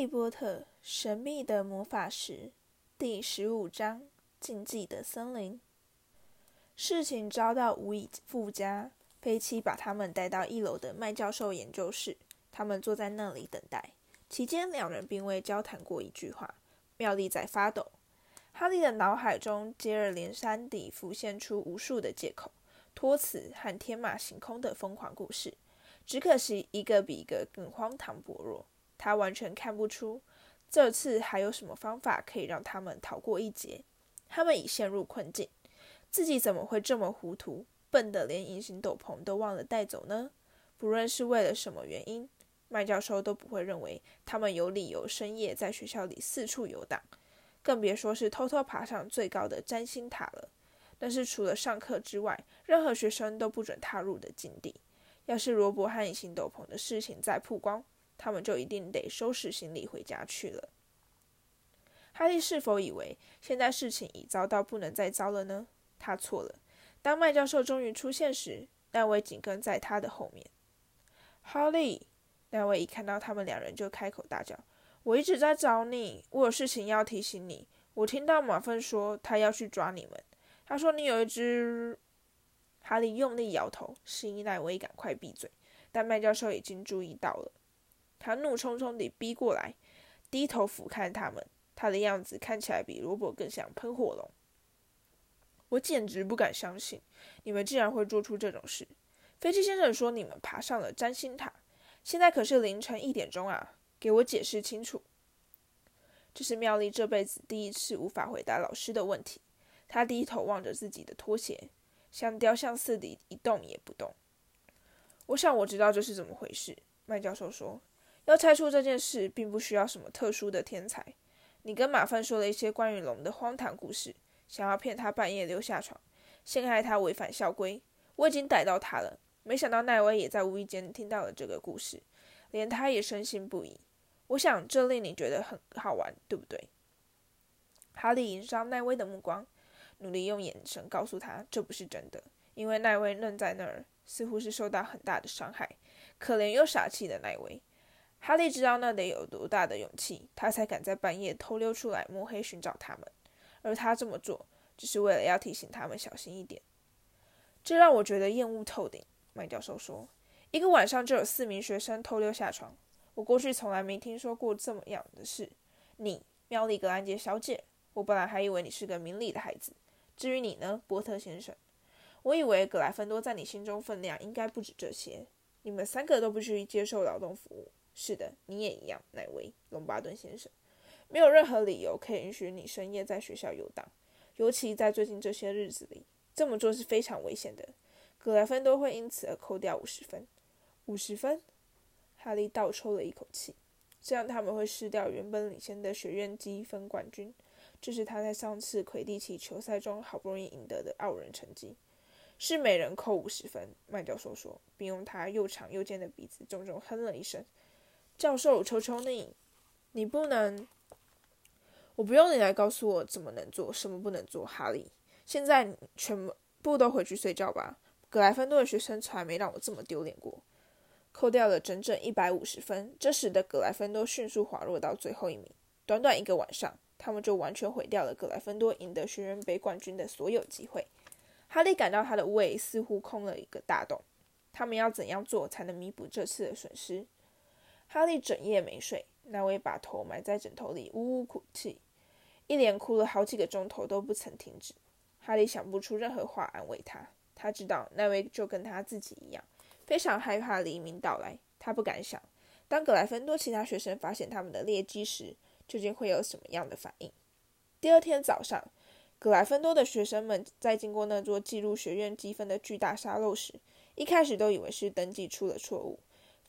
利波特：神秘的魔法石，第十五章：禁忌的森林。事情遭到无以复加。飞七把他们带到一楼的麦教授研究室，他们坐在那里等待。期间，两人并未交谈过一句话。妙丽在发抖。哈利的脑海中接二连三地浮现出无数的借口、托词和天马行空的疯狂故事，只可惜一个比一个更荒唐薄弱。他完全看不出这次还有什么方法可以让他们逃过一劫。他们已陷入困境，自己怎么会这么糊涂，笨得连隐形斗篷都忘了带走呢？不论是为了什么原因，麦教授都不会认为他们有理由深夜在学校里四处游荡，更别说是偷偷爬上最高的占星塔了。那是除了上课之外，任何学生都不准踏入的禁地。要是罗伯和隐形斗篷的事情再曝光，他们就一定得收拾行李回家去了。哈利是否以为现在事情已糟到不能再糟了呢？他错了。当麦教授终于出现时，那位紧跟在他的后面。哈利，那位一看到他们两人就开口大叫：“我一直在找你，我有事情要提醒你。我听到马粪说他要去抓你们，他说你有一只……”哈利用力摇头，示意那位赶快闭嘴。但麦教授已经注意到了。他怒冲冲地逼过来，低头俯瞰他们。他的样子看起来比罗伯更像喷火龙。我简直不敢相信，你们竟然会做出这种事。飞机先生说你们爬上了占星塔，现在可是凌晨一点钟啊！给我解释清楚。这是妙丽这辈子第一次无法回答老师的问题。她低头望着自己的拖鞋，像雕像似的一动也不动。我想我知道这是怎么回事，麦教授说。要猜出这件事，并不需要什么特殊的天才。你跟马粪说了一些关于龙的荒唐故事，想要骗他半夜溜下床，陷害他违反校规。我已经逮到他了。没想到奈威也在无意间听到了这个故事，连他也深信不疑。我想这令你觉得很好玩，对不对？哈利迎上奈威的目光，努力用眼神告诉他这不是真的，因为奈威愣在那儿，似乎是受到很大的伤害。可怜又傻气的奈威。哈利知道那得有多大的勇气，他才敢在半夜偷溜出来摸黑寻找他们，而他这么做只是为了要提醒他们小心一点。这让我觉得厌恶透顶。麦教授说：“一个晚上就有四名学生偷溜下床，我过去从来没听说过这么样的事。”你，妙丽·格兰杰小姐，我本来还以为你是个明理的孩子。至于你呢，波特先生，我以为格莱芬多在你心中分量应该不止这些。你们三个都不去接受劳动服务。是的，你也一样，奈威·隆巴顿先生。没有任何理由可以允许你深夜在学校游荡，尤其在最近这些日子里，这么做是非常危险的。格莱芬多会因此而扣掉五十分。五十分？哈利倒抽了一口气。这样他们会失掉原本领先的学院积分冠军，这是他在上次魁地奇球赛中好不容易赢得的傲人成绩。是每人扣五十分，麦教授说，并用他又长又尖的鼻子重重哼了一声。教授，求求你，你不能，我不用你来告诉我怎么能做，什么不能做。哈利，现在全部都回去睡觉吧。格莱芬多的学生从来没让我这么丢脸过。扣掉了整整一百五十分，这使得格莱芬多迅速滑落到最后一名。短短一个晚上，他们就完全毁掉了格莱芬多赢得学院杯冠军的所有机会。哈利感到他的胃似乎空了一个大洞。他们要怎样做才能弥补这次的损失？哈利整夜没睡，那位把头埋在枕头里，呜呜哭泣，一连哭了好几个钟头都不曾停止。哈利想不出任何话安慰他。他知道那位就跟他自己一样，非常害怕黎明到来。他不敢想，当格莱芬多其他学生发现他们的劣迹时，究竟会有什么样的反应。第二天早上，格莱芬多的学生们在经过那座记录学院积分的巨大沙漏时，一开始都以为是登记出了错误。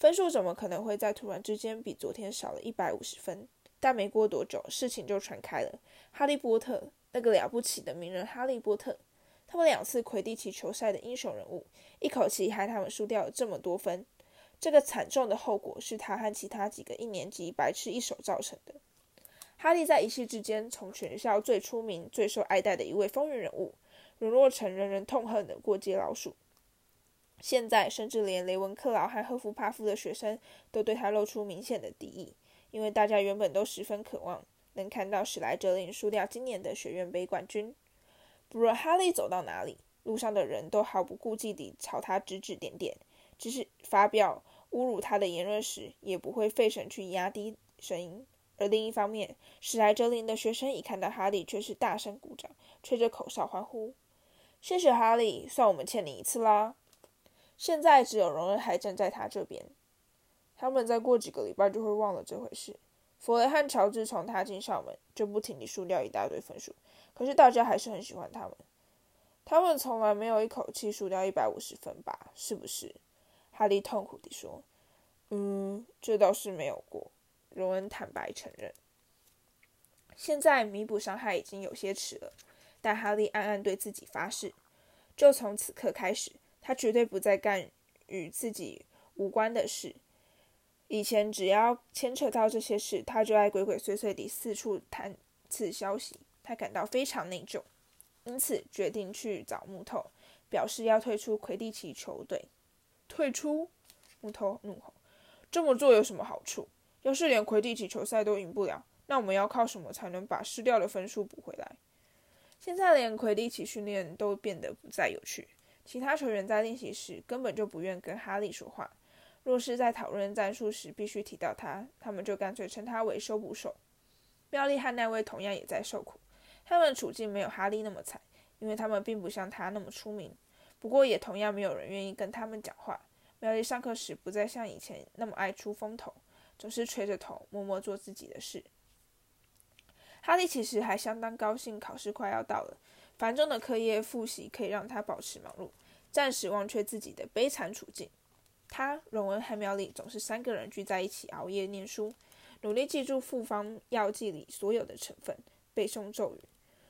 分数怎么可能会在突然之间比昨天少了一百五十分？但没过多久，事情就传开了。哈利波特，那个了不起的名人哈利波特，他们两次魁地奇球赛的英雄人物，一口气害他们输掉了这么多分。这个惨重的后果是他和其他几个一年级白痴一手造成的。哈利在一夕之间从全校最出名、最受爱戴的一位风云人物，沦落成人人痛恨的过街老鼠。现在，甚至连雷文克劳和赫夫帕夫的学生都对他露出明显的敌意，因为大家原本都十分渴望能看到史莱哲林输掉今年的学院杯冠军。不论哈利走到哪里，路上的人都毫不顾忌地朝他指指点点，即使发表侮辱他的言论时，也不会费神去压低声音。而另一方面，史莱哲林的学生一看到哈利，却是大声鼓掌，吹着口哨欢呼：“谢谢哈利，算我们欠你一次啦！”现在只有荣恩还站在他这边。他们再过几个礼拜就会忘了这回事。弗雷和乔治从他进校门就不停地输掉一大堆分数，可是大家还是很喜欢他们。他们从来没有一口气输掉一百五十分吧？是不是？哈利痛苦地说：“嗯，这倒是没有过。”荣恩坦白承认。现在弥补伤害已经有些迟了，但哈利暗暗对自己发誓：就从此刻开始，他绝对不再干与自己无关的事。以前只要牵扯到这些事，他就爱鬼鬼祟祟地四处探刺消息，他感到非常内疚。因此，决定去找木头，表示要退出魁地奇球队。退出？木头怒吼：“这么做有什么好处？要是连魁地奇球赛都赢不了，那我们要靠什么才能把失掉的分数补回来？”现在连魁地奇训练都变得不再有趣，其他球员在练习时根本就不愿跟哈利说话。若是在讨论战术时必须提到他，他们就干脆称他为“收捕手”。妙丽和那位同样也在受苦。他们处境没有哈利那么惨，因为他们并不像他那么出名。不过，也同样没有人愿意跟他们讲话。妙丽上课时不再像以前那么爱出风头，总是垂着头，默默做自己的事。哈利其实还相当高兴，考试快要到了，繁重的课业复习可以让他保持忙碌，暂时忘却自己的悲惨处境。他、荣恩和妙丽总是三个人聚在一起熬夜念书，努力记住复方药剂里所有的成分，背诵咒语。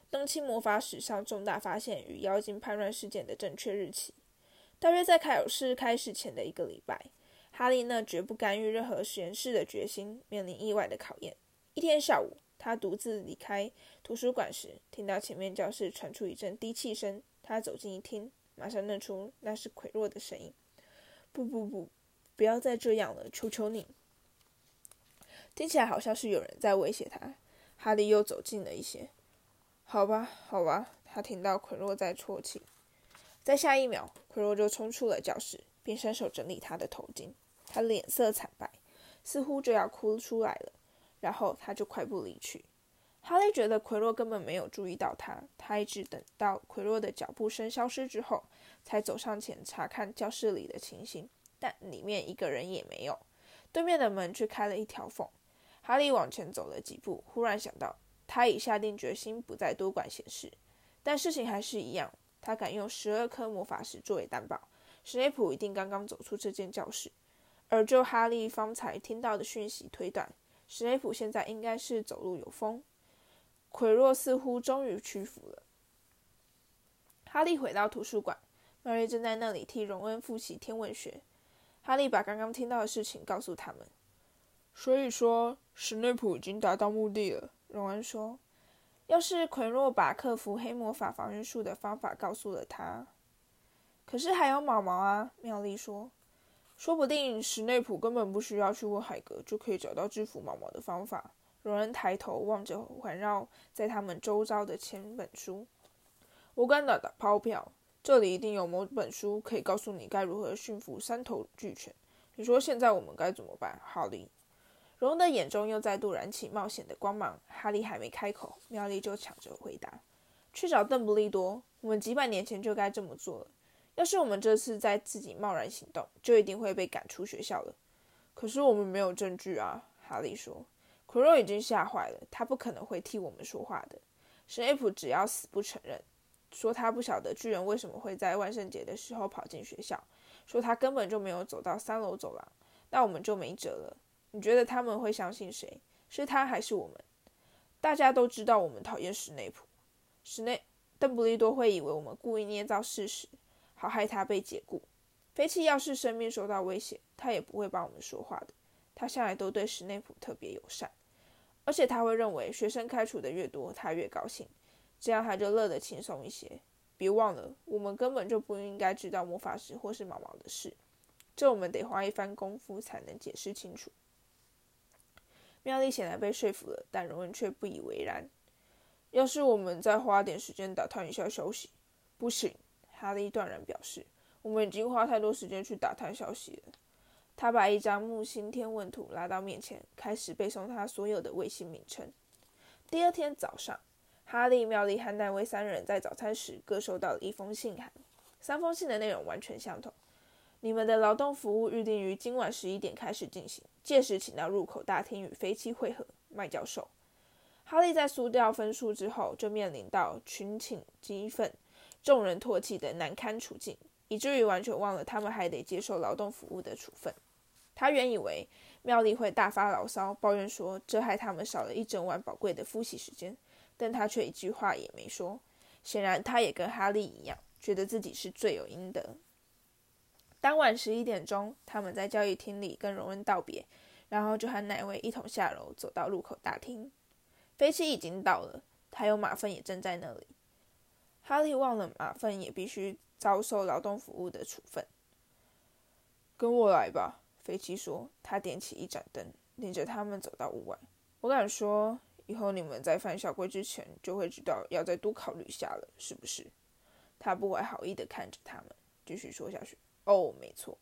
登期魔法史上重大发现与妖精叛乱事件的正确日期，大约在考试开始前的一个礼拜。哈利那绝不干预任何实验室的决心面临意外的考验。一天下午，他独自离开图书馆时，听到前面教室传出一阵低气声。他走近一听，马上认出那是奎若的声音。“不不不，不要再这样了，求求你！”听起来好像是有人在威胁他。哈利又走近了一些。好吧，好吧，他听到奎若在啜泣。在下一秒，奎若就冲出了教室，并伸手整理他的头巾。他脸色惨白，似乎就要哭出来了。然后他就快步离去。哈利觉得奎洛根本没有注意到他，他一直等到奎洛的脚步声消失之后，才走上前查看教室里的情形，但里面一个人也没有。对面的门却开了一条缝。哈利往前走了几步，忽然想到。他已下定决心不再多管闲事，但事情还是一样。他敢用十二颗魔法石作为担保，史内普一定刚刚走出这间教室。而就哈利方才听到的讯息推断，史内普现在应该是走路有风。奎若似乎终于屈服了。哈利回到图书馆，麦瑞正在那里替荣恩复习天文学。哈利把刚刚听到的事情告诉他们。所以说，史内普已经达到目的了。荣恩说：“要是奎若把克服黑魔法防御术的方法告诉了他，可是还有毛毛啊。”妙丽说：“说不定史内普根本不需要去问海格，就可以找到制服毛毛的方法。”荣恩抬头望着环绕在他们周遭的千本书，“我敢打打抛票，这里一定有某本书可以告诉你该如何驯服三头巨犬。你说现在我们该怎么办，哈利？”荣恩的眼中又再度燃起冒险的光芒。哈利还没开口，妙丽就抢着回答：“去找邓布利多。我们几百年前就该这么做了。要是我们这次再自己贸然行动，就一定会被赶出学校了。可是我们没有证据啊。”哈利说。奎洛已经吓坏了，他不可能会替我们说话的。史内普只要死不承认，说他不晓得巨人为什么会在万圣节的时候跑进学校，说他根本就没有走到三楼走廊，那我们就没辙了。你觉得他们会相信谁？是他还是我们？大家都知道我们讨厌史内普。史内邓布利多会以为我们故意捏造事实，好害他被解雇。飞气要是生命受到威胁，他也不会帮我们说话的。他向来都对史内普特别友善，而且他会认为学生开除的越多，他越高兴，这样他就乐得轻松一些。别忘了，我们根本就不应该知道魔法师或是毛毛的事，这我们得花一番功夫才能解释清楚。妙丽显然被说服了，但荣恩却不以为然。要是我们再花点时间打探一下消息，不行，哈利断然表示，我们已经花太多时间去打探消息了。他把一张木星天文图拉到面前，开始背诵他所有的卫星名称。第二天早上，哈利、妙丽和奈威三人在早餐时各收到了一封信函，三封信的内容完全相同。你们的劳动服务预定于今晚十一点开始进行，届时请到入口大厅与飞机会合。麦教授。哈利在输掉分数之后，就面临到群情激愤、众人唾弃的难堪处境，以至于完全忘了他们还得接受劳动服务的处分。他原以为妙丽会大发牢骚，抱怨说这害他们少了一整晚宝贵的复习时间，但他却一句话也没说。显然，他也跟哈利一样，觉得自己是罪有应得。当晚十一点钟，他们在交易厅里跟荣恩道别，然后就和奈威一同下楼，走到入口大厅。飞机已经到了，还有马粪也正在那里。哈利忘了马粪也必须遭受劳动服务的处分。跟我来吧，飞机说。他点起一盏灯，领着他们走到屋外。我敢说，以后你们在犯校规之前，就会知道要再多考虑一下了，是不是？他不怀好意地看着他们，继续说下去。哦，没错。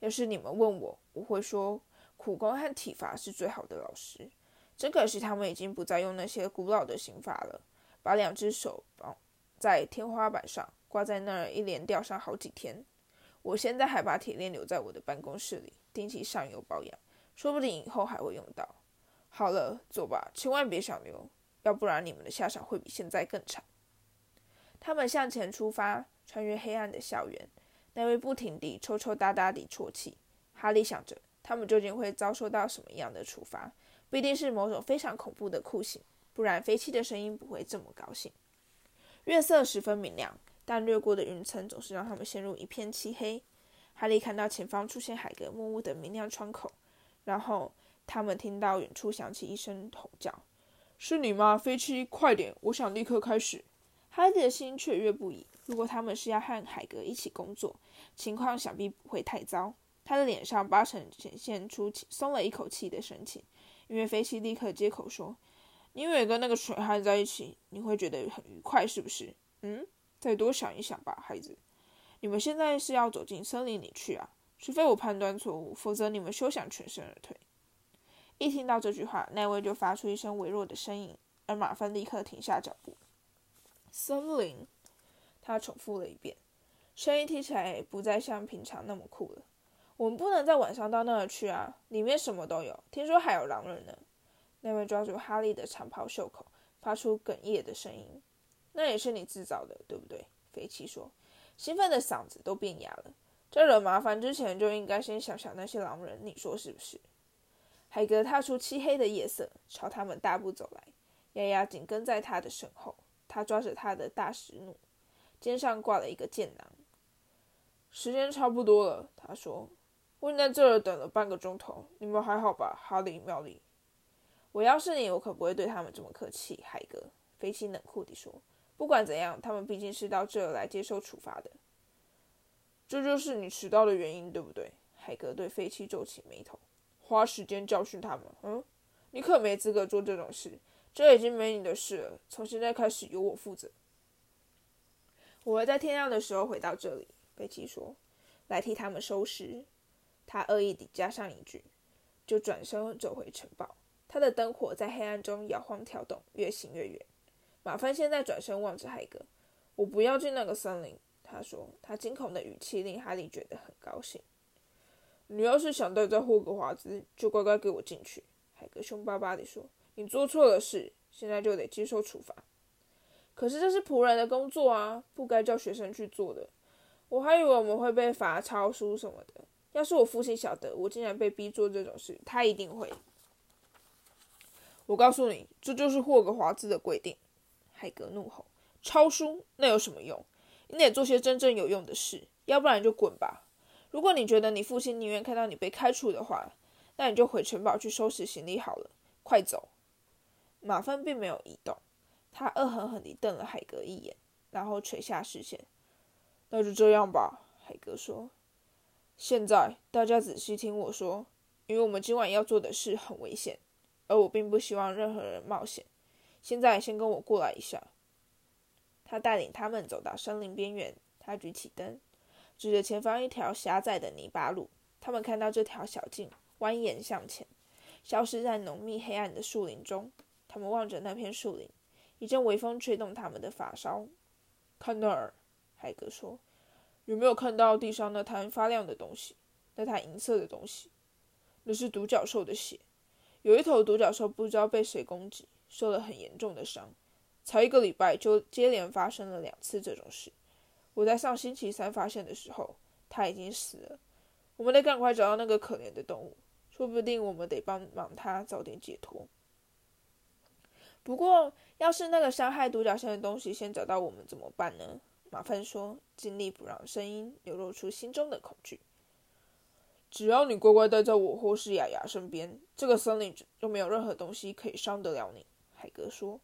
要是你们问我，我会说苦工和体罚是最好的老师。真可惜，他们已经不再用那些古老的刑法了。把两只手绑在天花板上，挂在那儿，一连吊上好几天。我现在还把铁链留在我的办公室里，定期上油保养，说不定以后还会用到。好了，走吧，千万别想留，要不然你们的下场会比现在更惨。他们向前出发，穿越黑暗的校园。那位不停地抽抽搭搭地啜泣。哈利想着，他们究竟会遭受到什么样的处罚？必定是某种非常恐怖的酷刑，不然飞机的声音不会这么高兴。月色十分明亮，但掠过的云层总是让他们陷入一片漆黑。哈利看到前方出现海格木屋的明亮窗口，然后他们听到远处响起一声吼叫：“是你吗，飞机？快点，我想立刻开始。”哈利的心雀跃不已。如果他们是要和海格一起工作，情况想必不会太糟。他的脸上八成显现出松了一口气的神情。因为菲西立刻接口说：“因为跟那个蠢汉在一起，你会觉得很愉快，是不是？嗯，再多想一想吧，孩子。你们现在是要走进森林里去啊？除非我判断错误，否则你们休想全身而退。”一听到这句话，奈威就发出一声微弱的声音，而马芬立刻停下脚步。森林，他重复了一遍，声音听起来不再像平常那么酷了。我们不能在晚上到那儿去啊！里面什么都有，听说还有狼人呢。那位抓住哈利的长袍袖口，发出哽咽的声音。那也是你制造的，对不对？飞奇说，兴奋的嗓子都变哑了。在惹麻烦之前，就应该先想想那些狼人，你说是不是？海格踏出漆黑的夜色，朝他们大步走来，丫丫紧跟在他的身后。他抓着他的大石弩，肩上挂了一个箭囊。时间差不多了，他说。我在这儿等了半个钟头，你们还好吧？哈利、妙丽，我要是你，我可不会对他们这么客气。海格，飞机冷酷地说：“不管怎样，他们毕竟是到这儿来接受处罚的。这就是你迟到的原因，对不对？”海格对飞机皱起眉头：“花时间教训他们？嗯，你可没资格做这种事。这已经没你的事了，从现在开始由我负责。我会在天亮的时候回到这里。”飞机说：“来替他们收尸。”他恶意地加上一句，就转身走回城堡。他的灯火在黑暗中摇晃跳动，越行越远。马芬现在转身望着海格：“我不要进那个森林。”他说，他惊恐的语气令哈利觉得很高兴。“你要是想待在霍格华兹，就乖乖给我进去。”海格凶巴巴地说，“你做错了事，现在就得接受处罚。可是这是仆人的工作啊，不该叫学生去做的。我还以为我们会被罚抄书什么的。”要是我父亲晓得我竟然被逼做这种事，他一定会。我告诉你，这就是霍格华兹的规定。海格怒吼：“抄书那有什么用？你得做些真正有用的事，要不然就滚吧。如果你觉得你父亲宁愿看到你被开除的话，那你就回城堡去收拾行李好了。快走！”马芬并没有移动，他恶狠狠地瞪了海格一眼，然后垂下视线。那就这样吧，海格说。现在大家仔细听我说，因为我们今晚要做的事很危险。而我并不希望任何人冒险。现在，先跟我过来一下。他带领他们走到森林边缘，他举起灯，指着前方一条狭窄的泥巴路。他们看到这条小径蜿蜒向前，消失在浓密黑暗的树林中。他们望着那片树林，一阵微风吹动他们的发梢。看那儿，海格说：“有没有看到地上那滩发亮的东西？那滩银色的东西？那是独角兽的血。有一头独角兽不知道被谁攻击，受了很严重的伤。才一个礼拜，就接连发生了两次这种事。我在上星期三发现的时候，它已经死了。”我们得赶快找到那个可怜的动物，说不定我们得帮忙它早点解脱。不过，要是那个伤害独角仙的东西先找到我们怎么办呢？马粪说，尽力不让声音流露出心中的恐惧。只要你乖乖待在我或是雅雅身边，这个森林就没有任何东西可以伤得了你。海格说，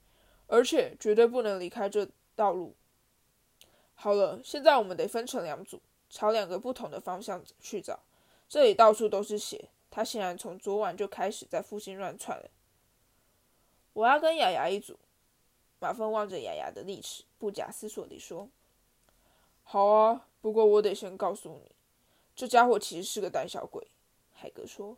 而且绝对不能离开这道路。好了，现在我们得分成两组。朝两个不同的方向去找，这里到处都是血。他显然从昨晚就开始在附近乱窜了。我要跟雅雅一组。马芬望着雅雅的利齿，不假思索地说：“好啊，不过我得先告诉你，这家伙其实是个胆小鬼。”海格说：“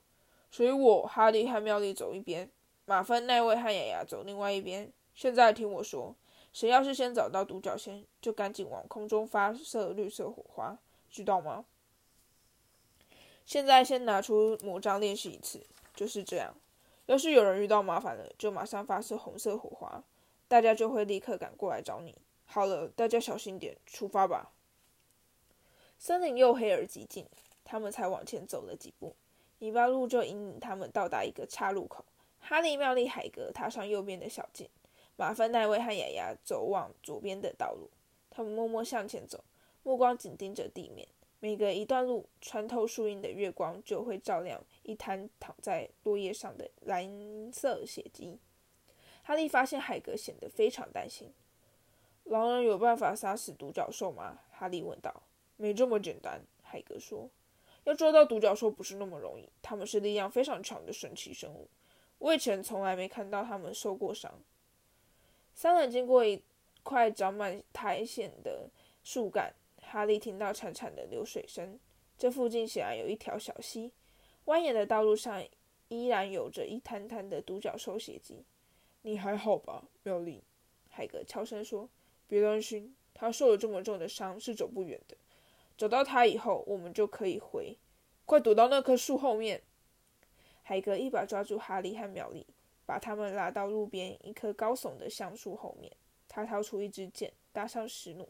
所以我、哈利和妙丽走一边，马芬、奈位和雅雅走另外一边。现在听我说，谁要是先找到独角仙，就赶紧往空中发射绿色火花。”知道吗？现在先拿出魔杖练习一次，就是这样。要是有人遇到麻烦了，就马上发射红色火花，大家就会立刻赶过来找你。好了，大家小心点，出发吧。森林又黑而极静，他们才往前走了几步，泥巴路就引领他们到达一个岔路口。哈利、妙丽、海格踏上右边的小径，马芬、奈威和雅雅走往左边的道路。他们默默向前走。目光紧盯着地面，每隔一段路，穿透树荫的月光就会照亮一滩躺在落叶上的蓝色血迹。哈利发现海格显得非常担心。狼人有办法杀死独角兽吗？哈利问道。没这么简单，海格说。要抓到独角兽不是那么容易，它们是力量非常强的神奇生物。我以前从来没看到它们受过伤。三人经过一块长满苔藓的树干。哈利听到潺潺的流水声。这附近显然有一条小溪，蜿蜒的道路上依然有着一滩滩的独角兽血迹。你还好吧，妙丽？海格悄声说：“别担心，他受了这么重的伤是走不远的。找到他以后，我们就可以回。快躲到那棵树后面！”海格一把抓住哈利和妙丽，把他们拉到路边一棵高耸的橡树后面。他掏出一支箭，搭上石弩。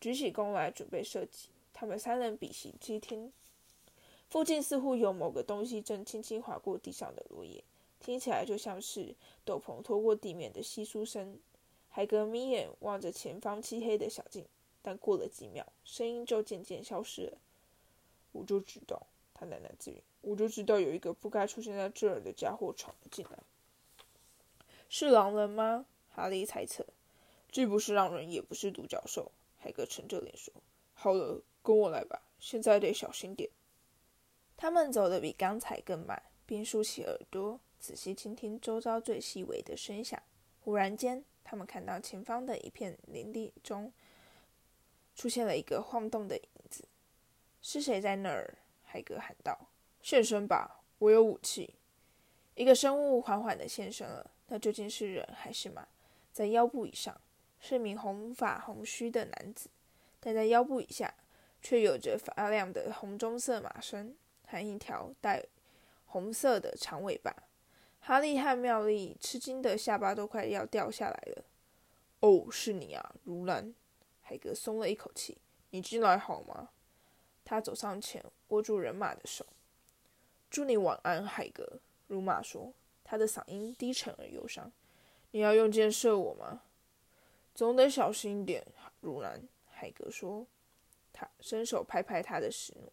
举起弓来准备射击，他们三人屏息接听。附近似乎有某个东西正轻轻划过地上的落叶，听起来就像是斗篷拖过地面的窸窣声。海格眯眼望着前方漆黑的小径，但过了几秒，声音就渐渐消失了。我就知道，他喃喃自语：“我就知道有一个不该出现在这儿的家伙闯了进来。”是狼人吗？哈利猜测。既不是狼人，也不是独角兽。海格沉着脸说：“好了，跟我来吧。现在得小心点。”他们走得比刚才更慢，并竖起耳朵，仔细倾听周遭最细微的声响。忽然间，他们看到前方的一片林地中出现了一个晃动的影子。“是谁在那儿？”海格喊道。“现身吧，我有武器。”一个生物缓缓地现身了。那究竟是人还是马？在腰部以上。是名红发红须的男子，但在腰部以下却有着发亮的红棕色马身和一条带红色的长尾巴。哈利和妙丽吃惊的下巴都快要掉下来了。“哦，是你啊，如兰。”海格松了一口气。“你进来好吗？”他走上前，握住人马的手。“祝你晚安，海格。”如马说，他的嗓音低沉而忧伤。“你要用箭射我吗？”总得小心一点，如兰。海格说，他伸手拍拍他的石弩。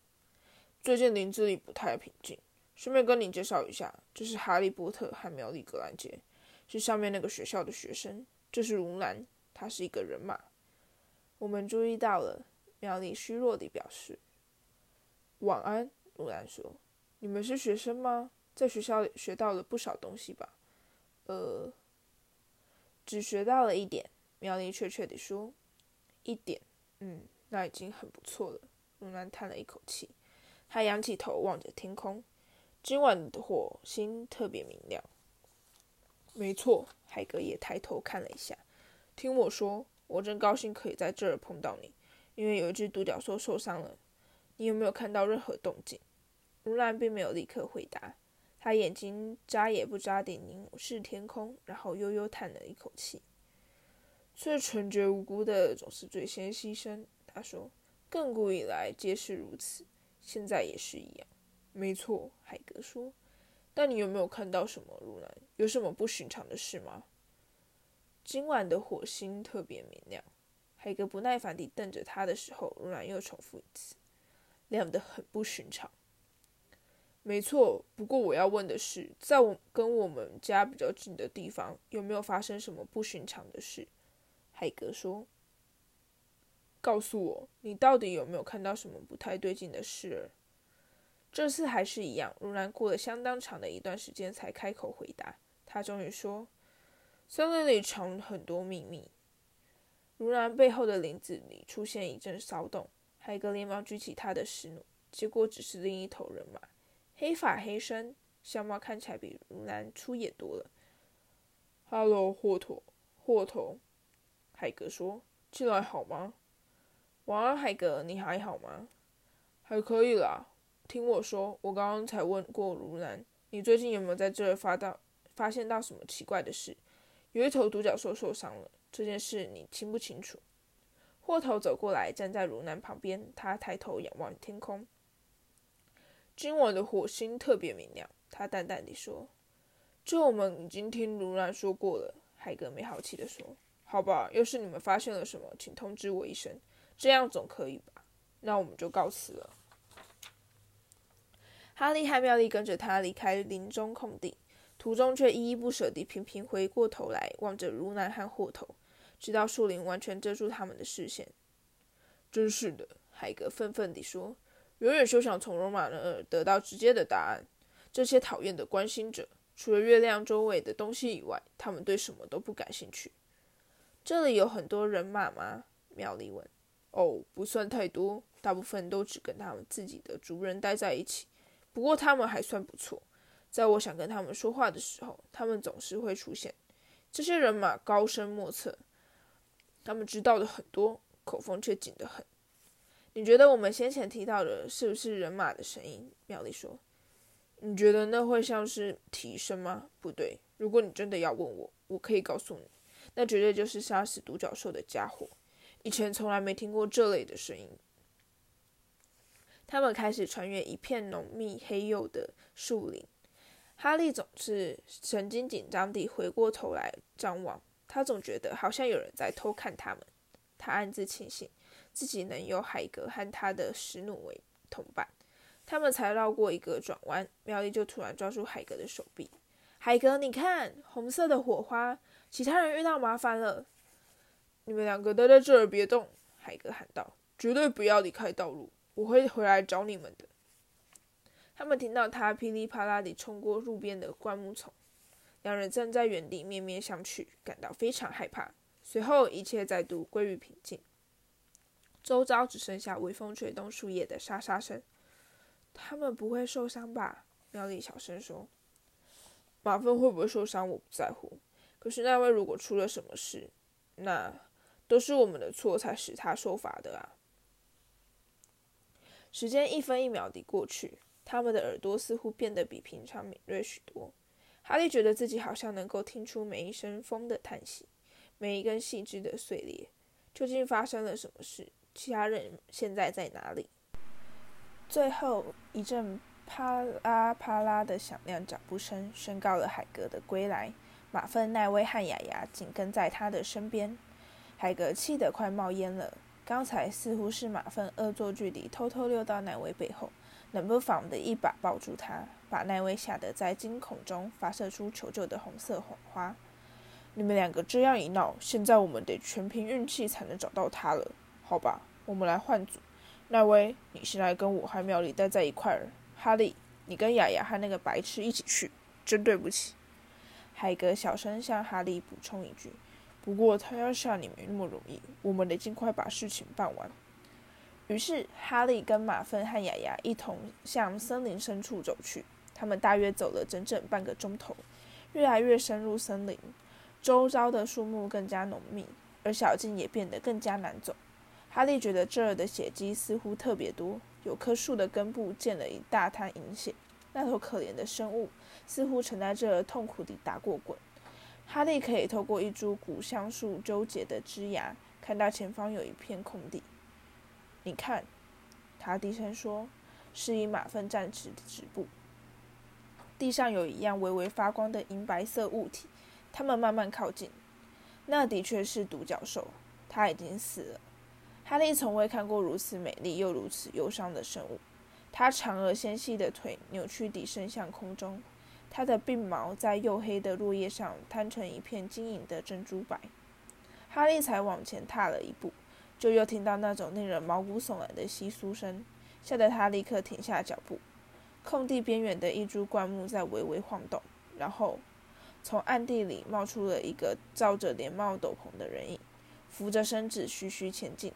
最近林子里不太平静。顺便跟你介绍一下，这是哈利波特和苗里格兰杰，是上面那个学校的学生。这是如兰，他是一个人马。我们注意到了，苗里虚弱地表示。晚安，鲁兰说。你们是学生吗？在学校里学到了不少东西吧？呃，只学到了一点。苗栗确切地说：“一点，嗯，那已经很不错了。”鲁南叹了一口气，他仰起头望着天空。今晚的火星特别明亮。没错，海格也抬头看了一下。听我说，我真高兴可以在这儿碰到你，因为有一只独角兽受伤了。你有没有看到任何动静？如兰并没有立刻回答，他眼睛眨也不眨地凝视天空，然后悠悠叹了一口气。最纯洁无辜的总是最先牺牲，他说。亘古以来皆是如此，现在也是一样。没错，海格说。但你有没有看到什么，如兰？有什么不寻常的事吗？今晚的火星特别明亮。海格不耐烦地瞪着他的时候，如兰又重复一次：“亮得很不寻常。”没错，不过我要问的是，在我跟我们家比较近的地方，有没有发生什么不寻常的事？海格说：“告诉我，你到底有没有看到什么不太对劲的事？”这次还是一样，如兰过了相当长的一段时间才开口回答。他终于说：“森林里藏很多秘密。”如兰背后的林子里出现一阵骚动，海格连忙举起他的石弩，结果只是另一头人马，黑发黑身，相貌看起来比如兰粗野多了。哈喽，霍托，霍头，海格说：“进来好吗？”晚安，海格，你还好吗？还可以啦。听我说，我刚刚才问过如兰，你最近有没有在这儿发到发现到什么奇怪的事？有一头独角兽受伤了，这件事你清不清楚？霍头走过来，站在如兰旁边，他抬头仰望天空。今晚的火星特别明亮，他淡淡地说：“这我们已经听如兰说过了。”海格没好气地说：“好吧，要是你们发现了什么，请通知我一声，这样总可以吧？那我们就告辞了。”哈利和妙丽跟着他离开林中空地，途中却依依不舍地频频回过头来望着如南和霍头，直到树林完全遮住他们的视线。真是的，海格愤愤地说：“永远休想从罗马人那儿得到直接的答案。这些讨厌的关心者，除了月亮周围的东西以外，他们对什么都不感兴趣。”这里有很多人马吗？妙丽问。“哦，不算太多，大部分都只跟他们自己的族人待在一起。”不过他们还算不错，在我想跟他们说话的时候，他们总是会出现。这些人马高深莫测，他们知道的很多，口风却紧得很。你觉得我们先前提到的是不是人马的声音？妙丽说。你觉得那会像是提声吗？不对。如果你真的要问我，我可以告诉你，那绝对就是杀死独角兽的家伙。以前从来没听过这类的声音。他们开始穿越一片浓密黑黝的树林。哈利总是神经紧张地回过头来张望，他总觉得好像有人在偷看他们。他暗自庆幸自己能有海格和他的石弩为同伴。他们才绕过一个转弯，妙丽就突然抓住海格的手臂：“海格，你看，红色的火花！其他人遇到麻烦了。你们两个待在这儿别动。”海格喊道：“绝对不要离开道路。”我会回来找你们的。他们听到他噼里啪啦地冲过路边的灌木丛，两人站在原地面面相觑，感到非常害怕。随后，一切再度归于平静，周遭只剩下微风吹动树叶的沙沙声。他们不会受伤吧？妙丽小声说。马粪会不会受伤，我不在乎。可是那位如果出了什么事，那都是我们的错，才使他受罚的啊。时间一分一秒地过去，他们的耳朵似乎变得比平常敏锐许多。哈利觉得自己好像能够听出每一声风的叹息，每一根细枝的碎裂。究竟发生了什么事？其他人现在在哪里？最后一阵啪啦啪啦的响亮脚步声宣告了海格的归来。马粪、奈威和雅雅紧跟在他的身边。海格气得快冒烟了。刚才似乎是马粪恶作剧地偷偷溜到奈威背后，冷不防的一把抱住他，把奈威吓得在惊恐中发射出求救的红色火花。你们两个这样一闹，现在我们得全凭运气才能找到他了。好吧，我们来换组。奈威，你现在跟我和妙丽待在一块儿。哈利，你跟雅雅和那个白痴一起去。真对不起。海格小声向哈利补充一句：“不过他要杀你没那么容易，我们得尽快把事情办完。”于是，哈利跟马粪和雅雅一同向森林深处走去。他们大约走了整整半个钟头，越来越深入森林，周遭的树木更加浓密，而小径也变得更加难走。哈利觉得这儿的血迹似乎特别多，有棵树的根部溅了一大滩银血。那头可怜的生物似乎曾在这儿痛苦地打过滚。哈利可以透过一株古橡树纠结的枝芽，看到前方有一片空地。你看，他低声说，示意马粪暂时止步。地上有一样微微发光的银白色物体，他们慢慢靠近。那的确是独角兽，它已经死了。哈利从未看过如此美丽又如此忧伤的生物。它长而纤细的腿扭曲地伸向空中，它的鬓毛在黝黑的落叶上摊成一片晶莹的珍珠白。哈利才往前踏了一步，就又听到那种令人毛骨悚然的窸窣声，吓得他立刻停下脚步。空地边缘的一株灌木在微微晃动，然后从暗地里冒出了一个罩着连帽斗篷的人影，扶着身子徐徐前进。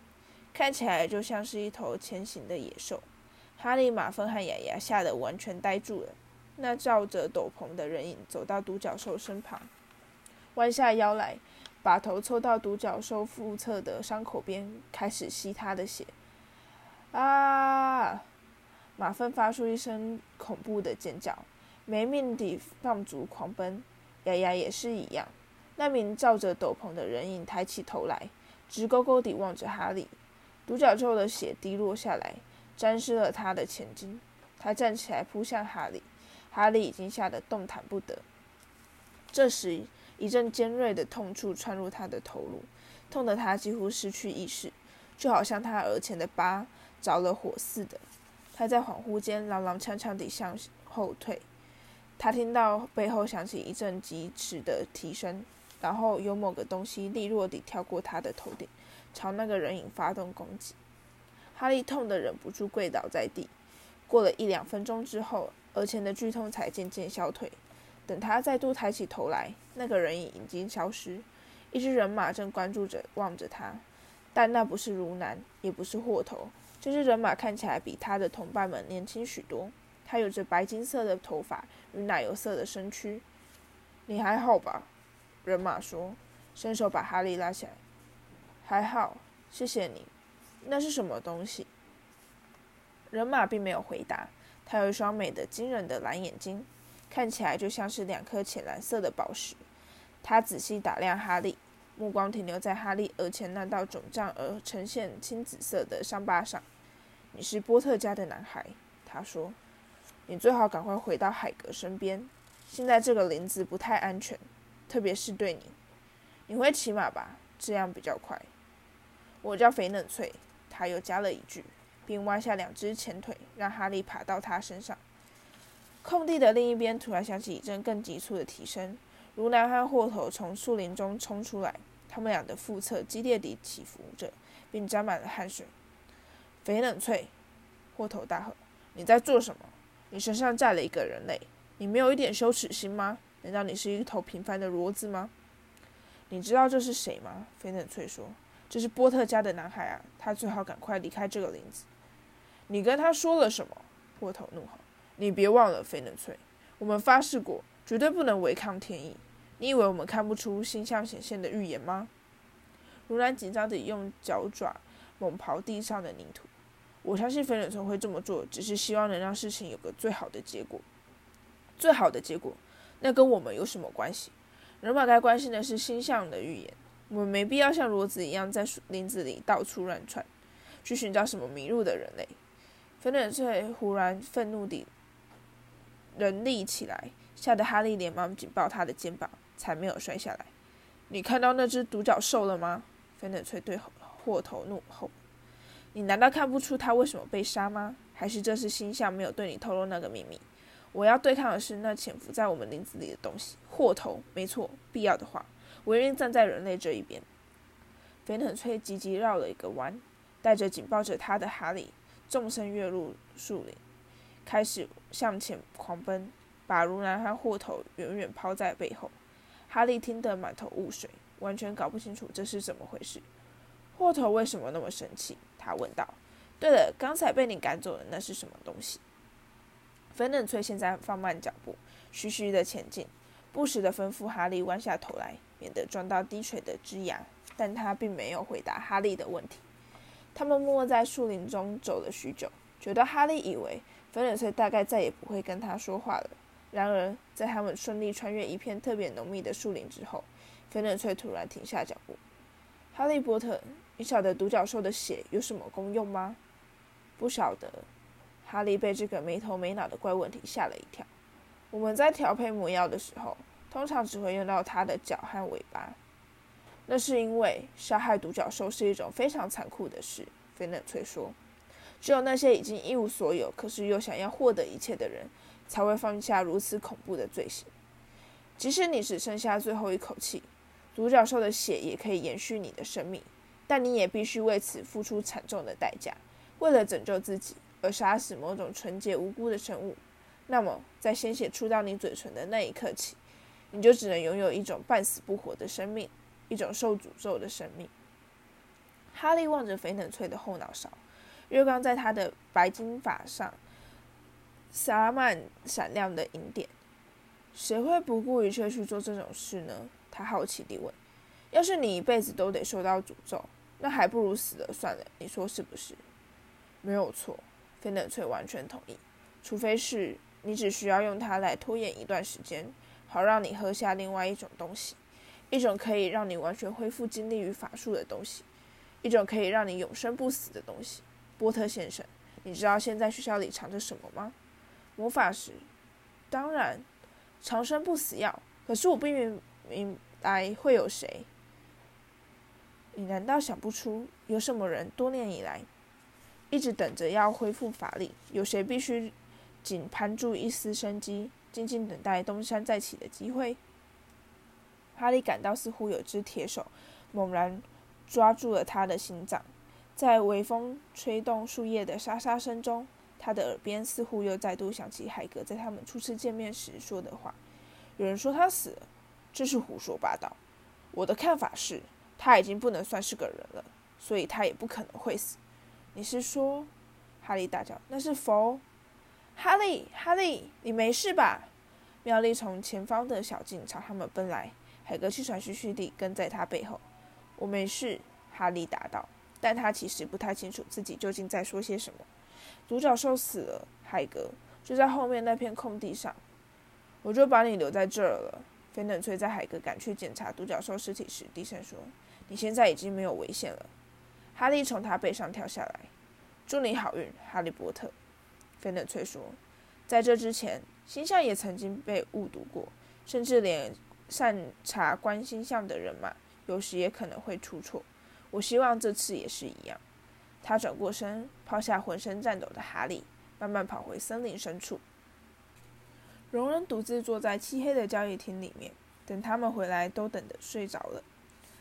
看起来就像是一头前行的野兽。哈利、马芬和雅雅吓得完全呆住了。那罩着斗篷的人影走到独角兽身旁，弯下腰来，把头凑到独角兽腹侧的伤口边，开始吸他的血。啊！马芬发出一声恐怖的尖叫，没命地放足狂奔。丫丫也是一样。那名罩着斗篷的人影抬起头来，直勾勾地望着哈利。独角兽的血滴落下来，沾湿了他的前襟。他站起来扑向哈利，哈利已经吓得动弹不得。这时，一阵尖锐的痛处窜入他的头颅，痛得他几乎失去意识，就好像他额前的疤着了火似的。他在恍惚间踉踉跄跄地向后退。他听到背后响起一阵疾驰的蹄声，然后有某个东西利落地跳过他的头顶。朝那个人影发动攻击，哈利痛得忍不住跪倒在地。过了一两分钟之后，额前的剧痛才渐渐消退。等他再度抬起头来，那个人影已经消失。一只人马正关注着望着他，但那不是如南，也不是霍头。这只人马看起来比他的同伴们年轻许多。他有着白金色的头发与奶油色的身躯。你还好吧？人马说，伸手把哈利拉起来。还好，谢谢你。那是什么东西？人马并没有回答。他有一双美得惊人的蓝眼睛，看起来就像是两颗浅蓝色的宝石。他仔细打量哈利，目光停留在哈利额前那道肿胀而呈现青紫色的伤疤上。你是波特家的男孩，他说。你最好赶快回到海格身边。现在这个林子不太安全，特别是对你。你会骑马吧？这样比较快。我叫肥冷翠，他又加了一句，并弯下两只前腿，让哈利爬到他身上。空地的另一边突然响起一阵更急促的啼声，如南和霍头从树林中冲出来，他们俩的腹侧激烈地起伏着，并沾满了汗水。肥冷翠，霍头大喝：“你在做什么？你身上载了一个人类，你没有一点羞耻心吗？难道你是一头平凡的骡子吗？”你知道这是谁吗？肥冷翠说。这是波特家的男孩啊，他最好赶快离开这个林子。你跟他说了什么？霍头怒吼。你别忘了，菲冷翠，我们发誓过，绝对不能违抗天意。你以为我们看不出星象显现的预言吗？如兰紧张地用脚爪猛刨地上的泥土。我相信菲冷翠会这么做，只是希望能让事情有个最好的结果。最好的结果？那跟我们有什么关系？人马该关心的是星象的预言。我们没必要像骡子一样在林子里到处乱窜，去寻找什么迷路的人类。粉冷翠忽然愤怒地人立起来，吓得哈利连忙紧抱他的肩膀，才没有摔下来。你看到那只独角兽了吗？粉冷翠对霍头怒吼：“你难道看不出他为什么被杀吗？还是这是星象没有对你透露那个秘密？我要对抗的是那潜伏在我们林子里的东西——霍头。没错，必要的话。”我愿意站在人类这一边。肥冷翠急急绕了一个弯，带着紧抱着他的哈利，纵身跃入树林，开始向前狂奔，把如南和霍头远远抛在背后。哈利听得满头雾水，完全搞不清楚这是怎么回事。霍头为什么那么生气？他问道。对了，刚才被你赶走的那是什么东西？粉冷翠现在放慢脚步，徐徐的前进，不时的吩咐哈利弯下头来，免得撞到低垂的枝桠。但他并没有回答哈利的问题。他们默默在树林中走了许久，觉得哈利以为粉冷翠大概再也不会跟他说话了。然而，在他们顺利穿越一片特别浓密的树林之后，粉冷翠突然停下脚步。哈利波特，你晓得独角兽的血有什么功用吗？不晓得。哈利被这个没头没脑的怪问题吓了一跳。我们在调配魔药的时候，通常只会用到它的脚和尾巴。那是因为杀害独角兽是一种非常残酷的事，菲冷翠说。只有那些已经一无所有，可是又想要获得一切的人，才会放下如此恐怖的罪行。即使你只剩下最后一口气，独角兽的血也可以延续你的生命，但你也必须为此付出惨重的代价。为了拯救自己而杀死某种纯洁无辜的生物，那么在鲜血触到你嘴唇的那一刻起，你就只能拥有一种半死不活的生命，一种受诅咒的生命。哈利望着肥冷翠的后脑勺，月光在他的白金发上洒满闪亮的银点。谁会不顾一切去做这种事呢？他好奇地问。要是你一辈子都得受到诅咒，那还不如死了算了。你说是不是？没有错，菲冷翠完全同意。除非是你只需要用它来拖延一段时间，好让你喝下另外一种东西，一种可以让你完全恢复精力与法术的东西，一种可以让你永生不死的东西。波特先生，你知道现在学校里藏着什么吗？魔法石。当然，长生不死药。可是我并不明白会有谁。你难道想不出有什么人多年以来？一直等着要恢复法力，有谁必须仅攀住一丝生机，静静等待东山再起的机会？哈利感到似乎有只铁手猛然抓住了他的心脏，在微风吹动树叶的沙沙声中，他的耳边似乎又再度响起海格在他们初次见面时说的话：“有人说他死了，这是胡说八道。我的看法是，他已经不能算是个人了，所以他也不可能会死。”你是说，哈利大叫：“那是佛！”哈利，哈利，你没事吧？妙丽从前方的小径朝他们奔来，海格气喘吁吁地跟在他背后。我没事，哈利答道，但他其实不太清楚自己究竟在说些什么。独角兽死了，海格就在后面那片空地上。我就把你留在这儿了。菲冷翠在海格赶去检查独角兽尸体时低声说：“你现在已经没有危险了。”哈利从他背上跳下来，祝你好运，哈利波特。菲冷翠说：“在这之前，星象也曾经被误读过，甚至连善察观星象的人嘛，有时也可能会出错。我希望这次也是一样。”他转过身，抛下浑身颤抖的哈利，慢慢跑回森林深处。荣恩独自坐在漆黑的交易厅里面，等他们回来，都等得睡着了。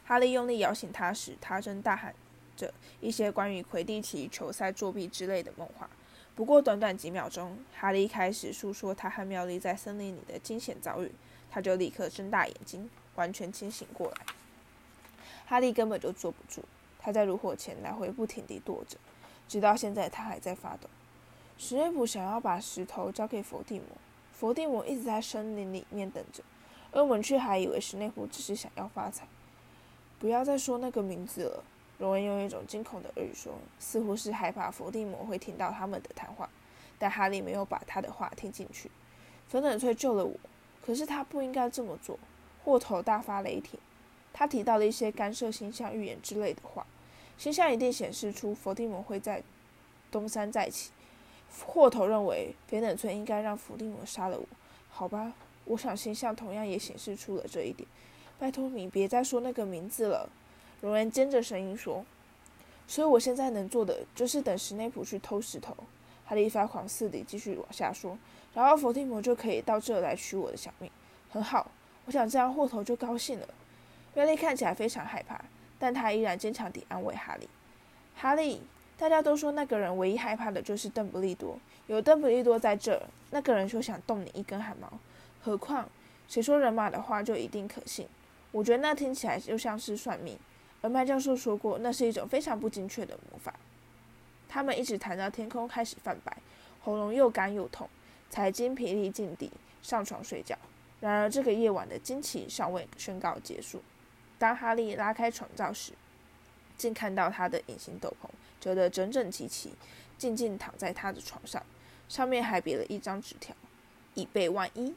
哈利用力摇醒他时，他正大喊。着一些关于魁地奇球赛作弊之类的梦话。不过短短几秒钟，哈利开始诉说他和妙丽在森林里的惊险遭遇，他就立刻睁大眼睛，完全清醒过来。哈利根本就坐不住，他在炉火前来回不停地跺着，直到现在他还在发抖。史内普想要把石头交给伏地魔，伏地魔一直在森林里面等着，而我们却还以为史内普只是想要发财。不要再说那个名字了。荣恩用一种惊恐的耳语说，似乎是害怕伏地魔会听到他们的谈话，但哈利没有把他的话听进去。粉冷翠救了我，可是他不应该这么做。霍头大发雷霆，他提到了一些干涉星象预言之类的话。星象一定显示出伏地魔会在东山再起。霍头认为北冷村应该让伏地魔杀了我。好吧，我想星象同样也显示出了这一点。拜托你别再说那个名字了。荣恩尖着声音说：“所以我现在能做的就是等史内普去偷石头。”哈利发狂似的继续往下说：“然后伏地魔就可以到这来取我的小命。很好，我想这样霍头就高兴了。”妙丽看起来非常害怕，但他依然坚强地安慰哈利：“哈利，大家都说那个人唯一害怕的就是邓布利多。有邓布利多在这，那个人就想动你一根汗毛。何况谁说人马的话就一定可信？我觉得那听起来就像是算命。而麦教授说过，那是一种非常不精确的魔法。他们一直谈到天空开始泛白，喉咙又干又痛，才精疲力尽地上床睡觉。然而，这个夜晚的惊奇尚未宣告结束。当哈利拉开床罩时，竟看到他的隐形斗篷折得整整齐齐，静静躺在他的床上，上面还别了一张纸条，以备万一。